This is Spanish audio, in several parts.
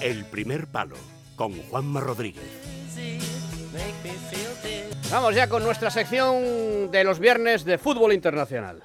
El primer palo con Juanma Rodríguez. Vamos ya con nuestra sección de los viernes de fútbol internacional.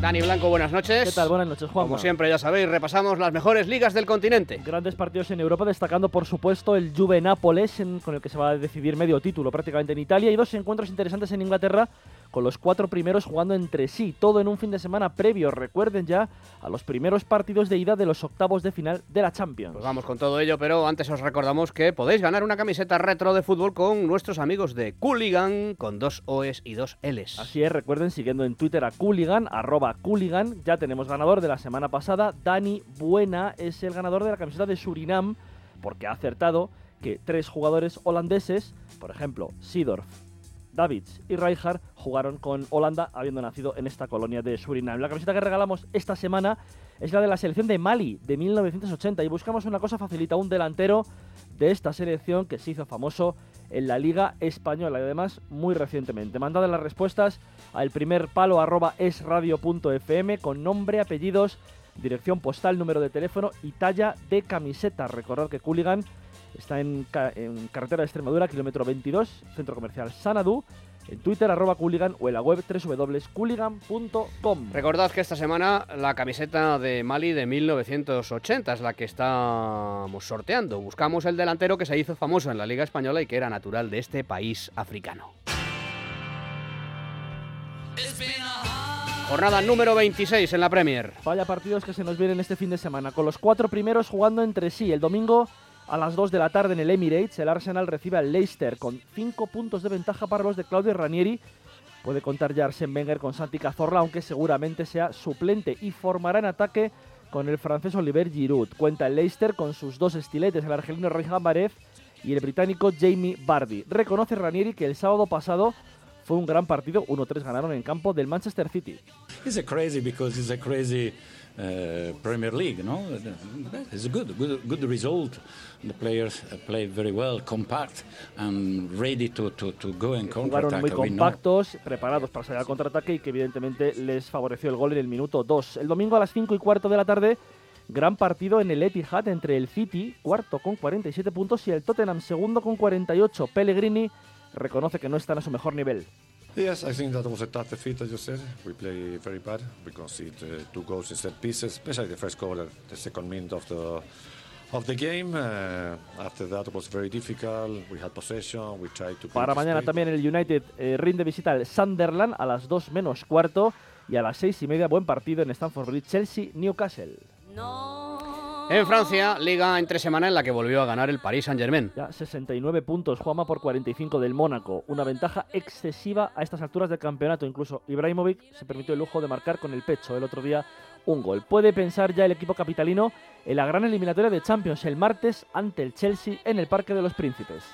Dani Blanco, buenas noches. ¿Qué tal? Buenas noches, Juan. Como siempre, ya sabéis, repasamos las mejores ligas del continente. Grandes partidos en Europa, destacando por supuesto el Juve Nápoles, con el que se va a decidir medio título prácticamente en Italia, y dos encuentros interesantes en Inglaterra, con los cuatro primeros jugando entre sí, todo en un fin de semana previo, recuerden ya, a los primeros partidos de ida de los octavos de final de la Champions. Pues vamos con todo ello, pero antes os recordamos que podéis ganar una camiseta retro de fútbol con nuestros amigos de Cooligan, con dos O's y dos L's. Así es, recuerden siguiendo en Twitter a Cooligan, arroba Cooligan. Ya tenemos ganador de la semana pasada. Dani Buena es el ganador de la camiseta de Surinam, porque ha acertado que tres jugadores holandeses, por ejemplo, Sidorf, Davids y Rijkaard, jugaron con Holanda habiendo nacido en esta colonia de Surinam. La camiseta que regalamos esta semana es la de la selección de Mali de 1980 y buscamos una cosa facilita, un delantero de esta selección que se hizo famoso en la Liga Española y además muy recientemente. Mandad las respuestas al primer palo arroba esradio.fm con nombre, apellidos, dirección postal, número de teléfono y talla de camiseta. Recordad que Cooligan está en, ca- en carretera de Extremadura, kilómetro 22, centro comercial Sanadú, en Twitter arroba Cooligan o en la web www.cooligan.com. Recordad que esta semana la camiseta de Mali de 1980 es la que estamos sorteando. Buscamos el delantero que se hizo famoso en la Liga Española y que era natural de este país africano. Jornada número 26 en la Premier. Vaya partidos que se nos vienen este fin de semana, con los cuatro primeros jugando entre sí. El domingo a las 2 de la tarde en el Emirates, el Arsenal recibe al Leicester con 5 puntos de ventaja para los de Claudio Ranieri. Puede contar ya Arsène Wenger con Santi Cazorla, aunque seguramente sea suplente y formará en ataque con el francés Oliver Giroud. Cuenta el Leicester con sus dos estiletes, el argelino Barez y el británico Jamie Vardy. Reconoce Ranieri que el sábado pasado fue un gran partido, 1-3 ganaron en campo del Manchester City. It's a crazy because it's a crazy uh, Premier League, no? It's a good, good, good result. The players played very well, compact and ready to, to, to go and jugaron muy compactos, preparados para salir al contraataque y que evidentemente les favoreció el gol en el minuto 2. El domingo a las 5 y cuarto de la tarde, gran partido en el Etihad entre el City, cuarto con 47 puntos, y el Tottenham, segundo con 48. Pellegrini reconoce que no están a su mejor nivel. Yes, I think that was a tough defeat, as you said. We play very bad. We concede uh, two goals in set pieces, especially the first goal at the second minute of the of the game. Uh, after that, it was very difficult. We had possession. We tried to. Para mañana también el United eh, rinde visita al Sunderland a las 2 menos cuarto y a las 6 y media buen partido en Stamford Bridge, Chelsea-Newcastle. En Francia, liga entre semana en la que volvió a ganar el Paris Saint-Germain. Ya 69 puntos, Juama por 45 del Mónaco. Una ventaja excesiva a estas alturas del campeonato. Incluso Ibrahimovic se permitió el lujo de marcar con el pecho el otro día un gol. Puede pensar ya el equipo capitalino en la gran eliminatoria de Champions el martes ante el Chelsea en el Parque de los Príncipes.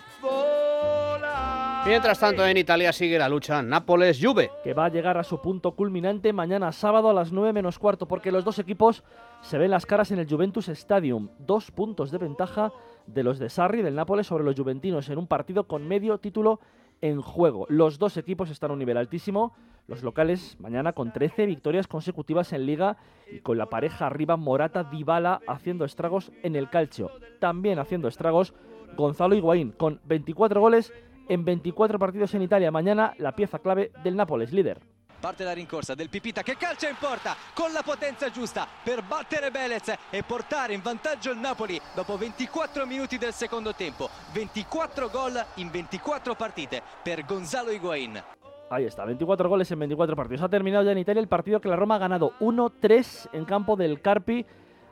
Mientras tanto, en Italia sigue la lucha Nápoles-Juve. que va a llegar a su punto culminante mañana sábado a las 9 menos cuarto, porque los dos equipos se ven las caras en el Juventus Stadium. Dos puntos de ventaja de los de Sarri del Nápoles sobre los juventinos en un partido con medio título en juego. Los dos equipos están a un nivel altísimo. Los locales mañana con 13 victorias consecutivas en liga y con la pareja arriba Morata Dybala haciendo estragos en el calcio. También haciendo estragos Gonzalo Higuaín con 24 goles en 24 partidos en Italia. Mañana la pieza clave del Nápoles, líder. Parte la rincorsa del Pipita che calcia in porta con la potenza giusta per battere Belez e portare in vantaggio il Napoli dopo 24 minuti del secondo tempo. 24 gol in 24 partite per Gonzalo Higuaín. Ahí está, 24 goles en 24 partidos. Ha terminado ya en Italia el partido que la Roma ha ganado 1-3 en campo del Carpi.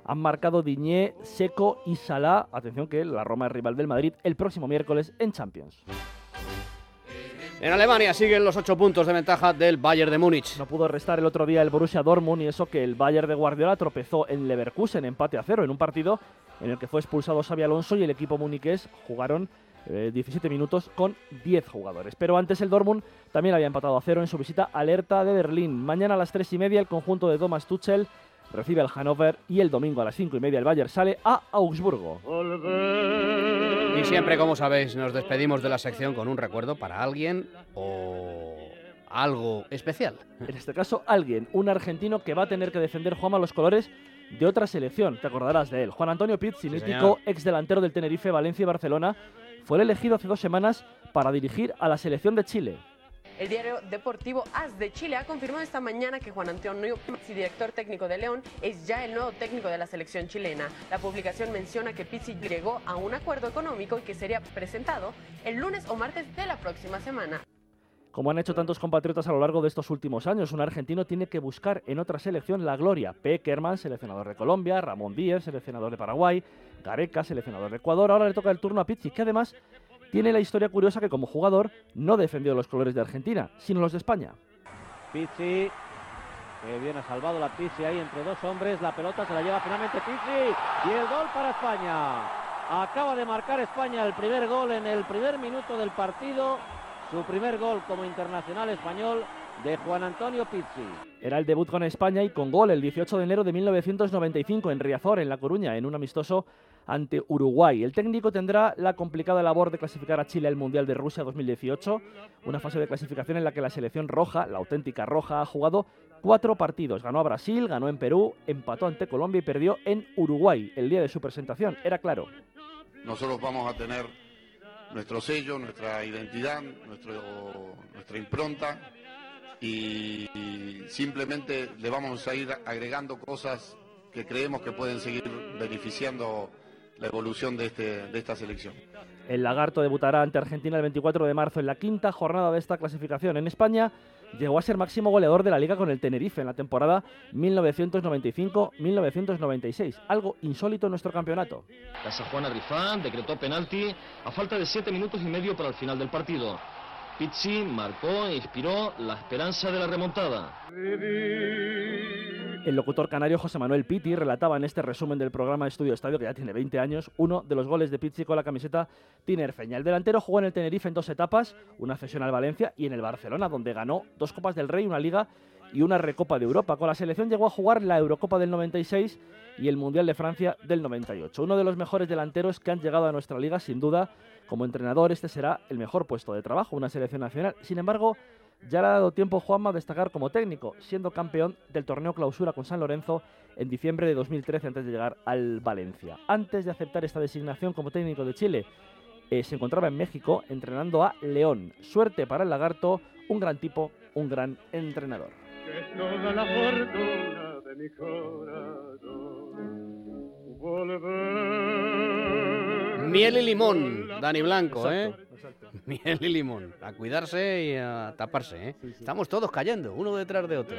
Han marcado Diñé, Seco y Salah. Atención que la Roma es rival del Madrid el próximo miércoles en Champions. En Alemania siguen los 8 puntos de ventaja del Bayern de Múnich. No pudo restar el otro día el Borussia Dortmund y eso que el Bayern de Guardiola tropezó en Leverkusen empate a cero en un partido en el que fue expulsado Xabi Alonso y el equipo muniqués jugaron eh, 17 minutos con 10 jugadores. Pero antes el Dortmund también había empatado a cero en su visita alerta de Berlín. Mañana a las 3 y media el conjunto de Thomas Tuchel recibe al Hannover y el domingo a las 5 y media el Bayern sale a Augsburgo. Y siempre, como sabéis, nos despedimos de la sección con un recuerdo para alguien o algo especial. En este caso, alguien, un argentino que va a tener que defender Juanma los colores de otra selección. Te acordarás de él. Juan Antonio Pizzi, Sí, mítico ex delantero del Tenerife, Valencia y Barcelona, fue el elegido hace dos semanas para dirigir a la selección de Chile. El diario deportivo AS de Chile ha confirmado esta mañana que Juan Antonio Pizzi, director técnico de León, es ya el nuevo técnico de la selección chilena. La publicación menciona que Pizzi llegó a un acuerdo económico y que sería presentado el lunes o martes de la próxima semana. Como han hecho tantos compatriotas a lo largo de estos últimos años, un argentino tiene que buscar en otra selección la gloria. Peckerman, seleccionador de Colombia, Ramón Díez, seleccionador de Paraguay, Gareca, seleccionador de Ecuador. Ahora le toca el turno a Pizzi, que además tiene la historia curiosa que como jugador no defendió los colores de Argentina, sino los de España. Pizzi, que bien ha salvado la Pizzi ahí entre dos hombres. La pelota se la lleva finalmente Pizzi y el gol para España. Acaba de marcar España el primer gol en el primer minuto del partido. Su primer gol como internacional español de Juan Antonio Pizzi. Era el debut con España y con gol el 18 de enero de 1995 en Riazor, en La Coruña, en un amistoso ante Uruguay. El técnico tendrá la complicada labor de clasificar a Chile al Mundial de Rusia 2018, una fase de clasificación en la que la selección roja, la auténtica roja, ha jugado cuatro partidos. Ganó a Brasil, ganó en Perú, empató ante Colombia y perdió en Uruguay. El día de su presentación era claro. Nosotros vamos a tener nuestro sello, nuestra identidad, nuestra impronta y simplemente le vamos a ir agregando cosas que creemos que pueden seguir beneficiando la evolución de, este, de esta selección. El Lagarto debutará ante Argentina el 24 de marzo en la quinta jornada de esta clasificación. En España llegó a ser máximo goleador de la liga con el Tenerife en la temporada 1995-1996, algo insólito en nuestro campeonato. Casa Juana Rifán decretó penalti a falta de 7 minutos y medio para el final del partido. Pizzi marcó e inspiró la esperanza de la remontada. El locutor canario José Manuel Pitti relataba en este resumen del programa Estudio Estadio, que ya tiene 20 años, uno de los goles de Pizzi con la camiseta tinerfeña. El delantero jugó en el Tenerife en dos etapas, una cesión al Valencia y en el Barcelona, donde ganó dos Copas del Rey, una Liga y una Recopa de Europa. Con la selección llegó a jugar la Eurocopa del 96 y el Mundial de Francia del 98. Uno de los mejores delanteros que han llegado a nuestra liga, sin duda. Como entrenador, este será el mejor puesto de trabajo, una selección nacional. Sin embargo, ya le ha dado tiempo Juanma a destacar como técnico, siendo campeón del torneo clausura con San Lorenzo en diciembre de 2013 antes de llegar al Valencia. Antes de aceptar esta designación como técnico de Chile, eh, se encontraba en México entrenando a León. Suerte para el lagarto, un gran tipo, un gran entrenador. toda la fortuna de mi corazón volver. Miel y limón, Dani Blanco, Exacto, ¿eh? Miel y limón. A cuidarse y a taparse, ¿eh? Estamos todos cayendo, uno detrás de otro.